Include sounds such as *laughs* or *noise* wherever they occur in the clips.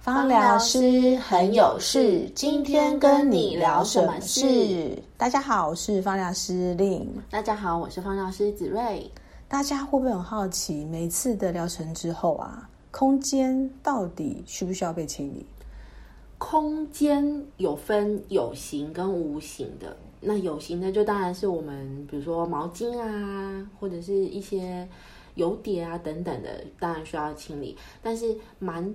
芳疗师很有事，今天跟你聊什么事？大家好，我是方疗师令。大家好，我是方疗师子睿。大家会不会很好奇，每次的疗程之后啊，空间到底需不需要被清理？空间有分有形跟无形的。那有形的就当然是我们，比如说毛巾啊，或者是一些油碟啊等等的，当然需要清理。但是蛮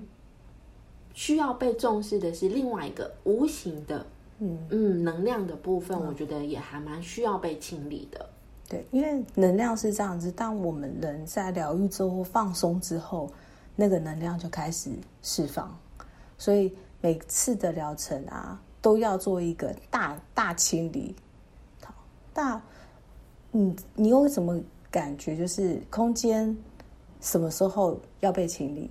需要被重视的是另外一个无形的，嗯嗯，能量的部分，我觉得也还蛮需要被清理的。对，因为能量是这样子，当我们人在疗愈之后放松之后，那个能量就开始释放，所以每次的疗程啊。都要做一个大大清理，好大，你，你有什么感觉？就是空间什么时候要被清理？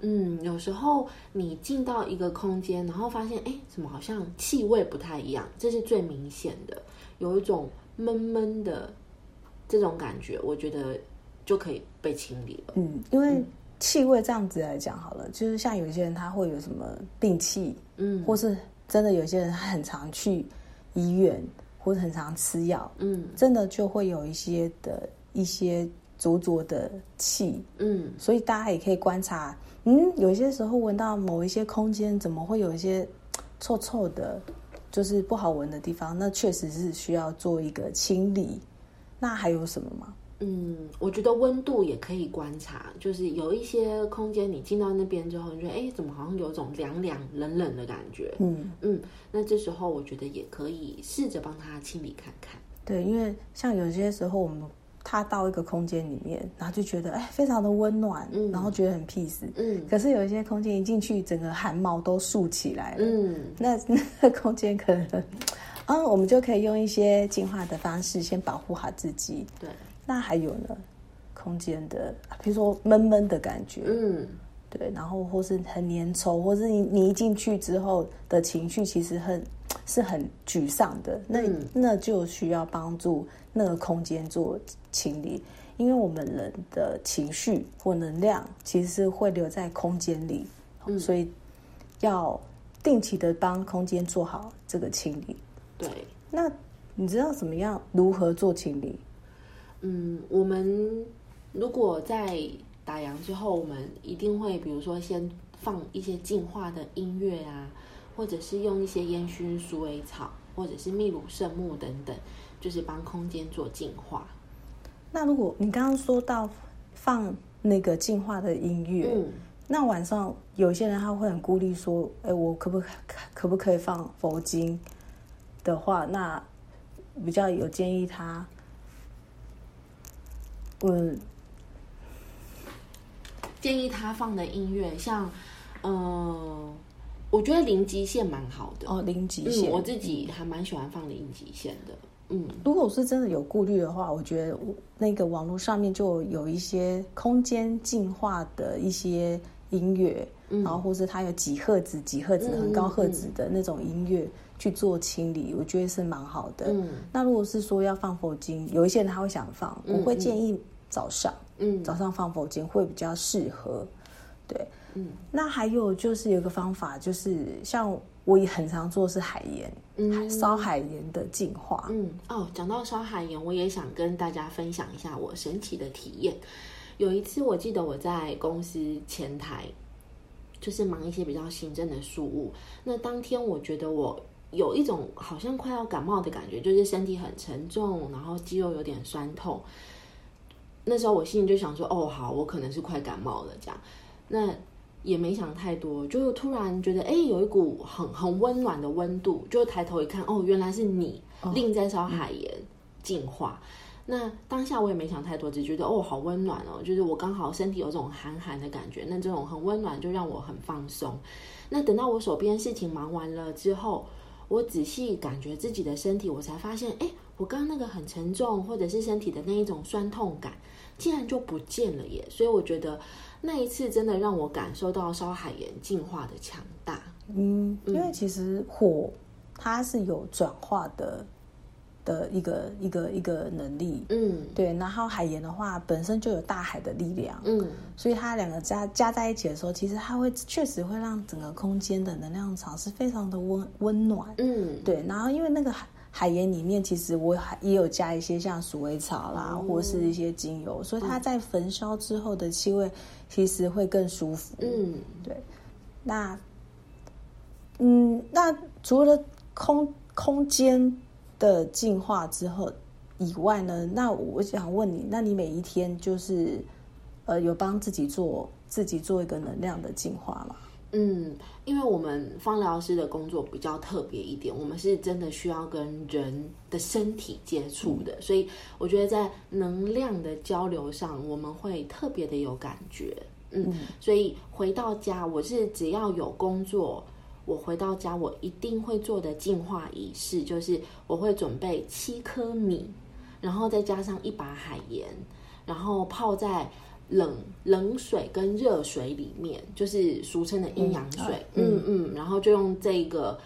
嗯，有时候你进到一个空间，然后发现，哎，怎么好像气味不太一样？这是最明显的，有一种闷闷的这种感觉，我觉得就可以被清理了。嗯，因为气味这样子来讲好了，就是像有些人他会有什么病气，嗯，或是。真的有些人他很常去医院，或者很常吃药，嗯，真的就会有一些的一些灼灼的气，嗯，所以大家也可以观察，嗯，有些时候闻到某一些空间怎么会有一些 *tsk* 臭臭的，就是不好闻的地方，那确实是需要做一个清理。那还有什么吗？嗯，我觉得温度也可以观察，就是有一些空间，你进到那边之后，你觉得哎，怎么好像有种凉凉、冷冷的感觉？嗯嗯，那这时候我觉得也可以试着帮他清理看看。对，因为像有些时候我们他到一个空间里面，然后就觉得哎，非常的温暖，嗯，然后觉得很 peace，嗯，可是有一些空间一进去，整个汗毛都竖起来了，嗯，那 *laughs* 那空间可能，嗯，我们就可以用一些净化的方式先保护好自己，对。那还有呢，空间的，比如说闷闷的感觉，嗯，对，然后或是很粘稠，或是你你一进去之后的情绪其实很是很沮丧的，那那就需要帮助那个空间做清理，因为我们人的情绪或能量其实是会留在空间里，所以要定期的帮空间做好这个清理。对，那你知道怎么样如何做清理？嗯，我们如果在打烊之后，我们一定会，比如说先放一些净化的音乐啊，或者是用一些烟熏鼠尾草，或者是秘鲁圣木等等，就是帮空间做净化。那如果你刚刚说到放那个净化的音乐，嗯，那晚上有些人他会很孤立说，哎，我可不可可不可以放佛经的话，那比较有建议他。我建议他放的音乐，像，呃，我觉得零极限蛮好的哦，零极限，我自己还蛮喜欢放零极限的。嗯，如果我是真的有顾虑的话，我觉得那个网络上面就有一些空间净化的一些音乐，然后或是它有几赫兹、几赫兹、很高赫兹的那种音乐。去做清理，我觉得是蛮好的。嗯，那如果是说要放佛经，有一些人他会想放，我会建议早上，嗯，早上放佛经会比较适合。对，嗯，那还有就是有个方法，就是像我也很常做是海盐，嗯，烧海盐的净化。嗯，哦，讲到烧海盐，我也想跟大家分享一下我神奇的体验。有一次，我记得我在公司前台，就是忙一些比较行政的事务。那当天，我觉得我。有一种好像快要感冒的感觉，就是身体很沉重，然后肌肉有点酸痛。那时候我心里就想说：“哦，好，我可能是快感冒了。”这样，那也没想太多，就突然觉得，哎，有一股很很温暖的温度，就抬头一看，哦，原来是你另在烧海盐净化。那当下我也没想太多，只觉得哦，好温暖哦，就是我刚好身体有种寒寒的感觉，那这种很温暖就让我很放松。那等到我手边事情忙完了之后。我仔细感觉自己的身体，我才发现，哎，我刚刚那个很沉重，或者是身体的那一种酸痛感，竟然就不见了耶！所以我觉得那一次真的让我感受到烧海盐进化的强大。嗯，因为其实火它是有转化的的一个一个一个能力，嗯。对。然后海盐的话，本身就有大海的力量，嗯。所以它两个加加在一起的时候，其实它会确实会让整个空间的能量场是非常的温温暖，嗯，对。然后因为那个海海盐里面，其实我还也有加一些像鼠尾草啦，哦或是一些精油，所以它在焚烧之后的气味其实会更舒服，嗯。对。那嗯，那除了空空间的进化之后以外呢，那我想问你，那你每一天就是呃有帮自己做自己做一个能量的进化吗？嗯，因为我们芳疗师的工作比较特别一点，我们是真的需要跟人的身体接触的，所以我觉得在能量的交流上，我们会特别的有感觉。嗯，所以回到家，我是只要有工作，我回到家我一定会做的净化仪式，就是我会准备七颗米，然后再加上一把海盐，然后泡在冷冷水跟热水里面，就是俗称的阴阳水。嗯嗯，然后就用这个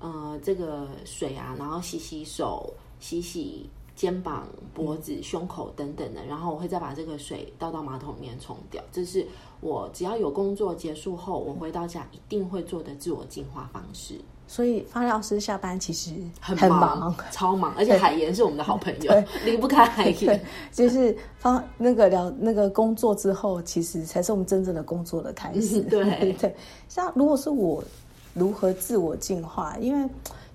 呃这个水啊，然后洗洗手，洗洗肩膀、脖子、胸口等等的，然后我会再把这个水倒到马桶里面冲掉。这是我只要有工作结束后，我回到家一定会做的自我净化方式。所以方疗师下班其实很很忙，*laughs* 超忙，而且海盐是我们的好朋友，*laughs* 离不开海对盐。，就是方那个聊那个工作之后，其实才是我们真正的工作的开始。*laughs* 对对，像如果是我如何自我进化，因为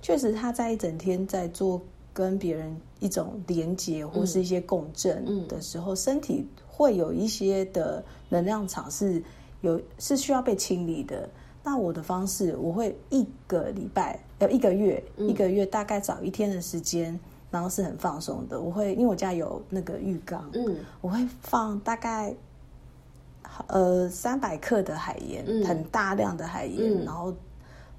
确实他在一整天在做跟别人一种连接或是一些共振的时候，身体会有一些的能量场是有是需要被清理的。那我的方式，我会一个礼拜呃一个月、一个月大概找一天的时间，然后是很放松的。我会因为我家有那个浴缸，嗯我会放大概呃三百克的海盐，嗯很大量的海盐，嗯然后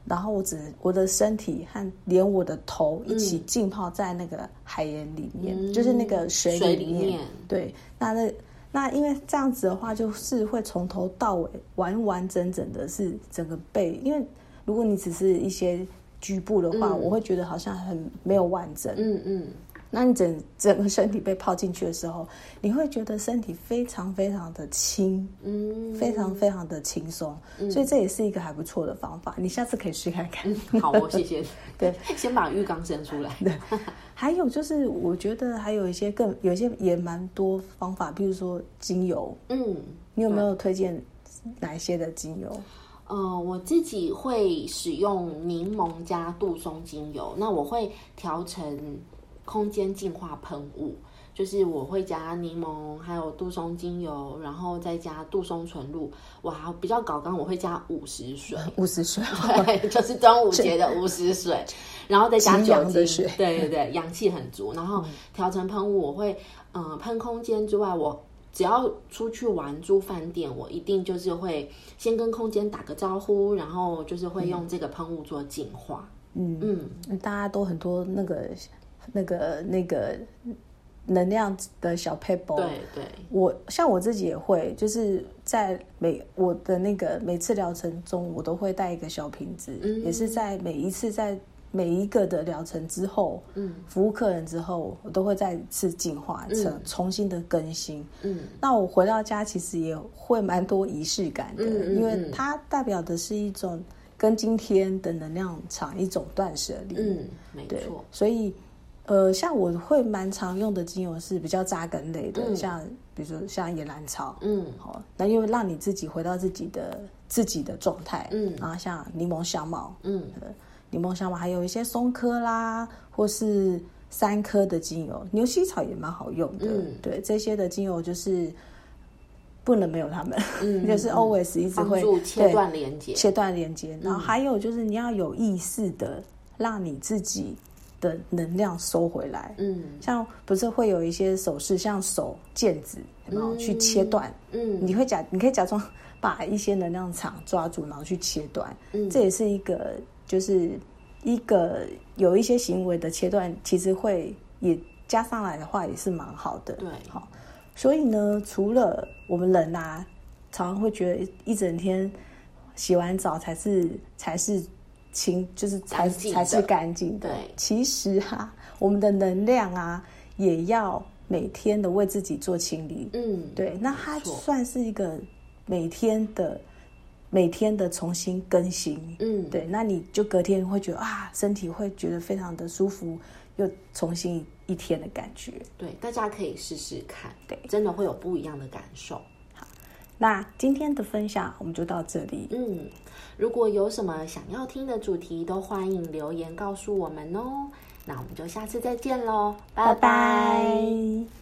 然后我只我的身体和连我的头一起浸泡在那个海盐里面，嗯。就是那个水水里面。里面。对，那那那因为这样子的话，就是会从头到尾完完整整的是整个背，因为如果你只是一些局部的话，嗯。我会觉得好像很没有完整。嗯嗯，那你整整个身体被泡进去的时候，你会觉得身体非常非常的轻，嗯，非常非常的轻松，所以这也是一个还不错的方法，你下次可以试看看。好哦，谢谢。*laughs* 对，*laughs* 先把浴缸伸出来。*laughs* 对，还有就是我觉得还有一些更有一些也蛮多方法，比如说精油，嗯，你有没有推荐哪一些的精油？呃，我自己会使用柠檬加杜松精油，那我会调成空间净化喷雾，就是我会加柠檬，还有杜松精油，然后再加杜松纯露。哇比较搞刚，我会加五十水，*laughs* 五十水，对，就是端午节的五十水，然后再加极酒精。对对对，阳气很足。然后调成喷雾，我会嗯、呃喷空间之外，我只要出去玩住饭店，我一定就是会先跟空间打个招呼，然后就是会用这个喷雾做净化。嗯。嗯。大家都很多那个那个那个能量的小 paper，对对，我像我自己也会，就是在每我的那个每次疗程中，我都会带一个小瓶子，嗯。也是在每一次在每一个的疗程之后，嗯。服务客人之后，我都会再次净化，成、嗯重新的更新。嗯。那我回到家其实也会蛮多仪式感的，嗯嗯因为嗯。它代表的是一种跟今天的能量场一种断舍离。嗯，没对错，，所以呃，像我会蛮常用的精油是比较扎根类的，嗯像比如说像野兰草，嗯好，那因为让你自己回到自己的自己的状态，嗯然后像柠檬香茅，嗯柠檬香茅还有一些松科啦，或是三科的精油，牛膝草也蛮好用的，嗯对，这些的精油就是不能没有它们，嗯 *laughs* 就是嗯 always 一直帮会助切对断连接。切断连接，然后嗯还有就是你要有意识的让你自己的能量收回来。嗯像不是会有一些手势，像手剑子，然后、嗯去切断？嗯你会假，你可以假装把一些能量场抓住，然后去切断。嗯，这也是一个，就是一个有一些行为的切断，其实会也加上来的话，也是蛮好的。对好，所以呢，除了我们人啊，常常会觉得一整天洗完澡才是才是清，就是才才是干净的对。其实哈、我们的能量啊，也要每天的为自己做清理。嗯，对，那它算是一个每天的每天的重新更新。嗯，对，那你就隔天会觉得啊，身体会觉得非常的舒服，又重新一天的感觉。对，大家可以试试看，对真的会有不一样的感受。那今天的分享我们就到这里。嗯，如果有什么想要听的主题，都欢迎留言告诉我们哦。那我们就下次再见喽，拜拜拜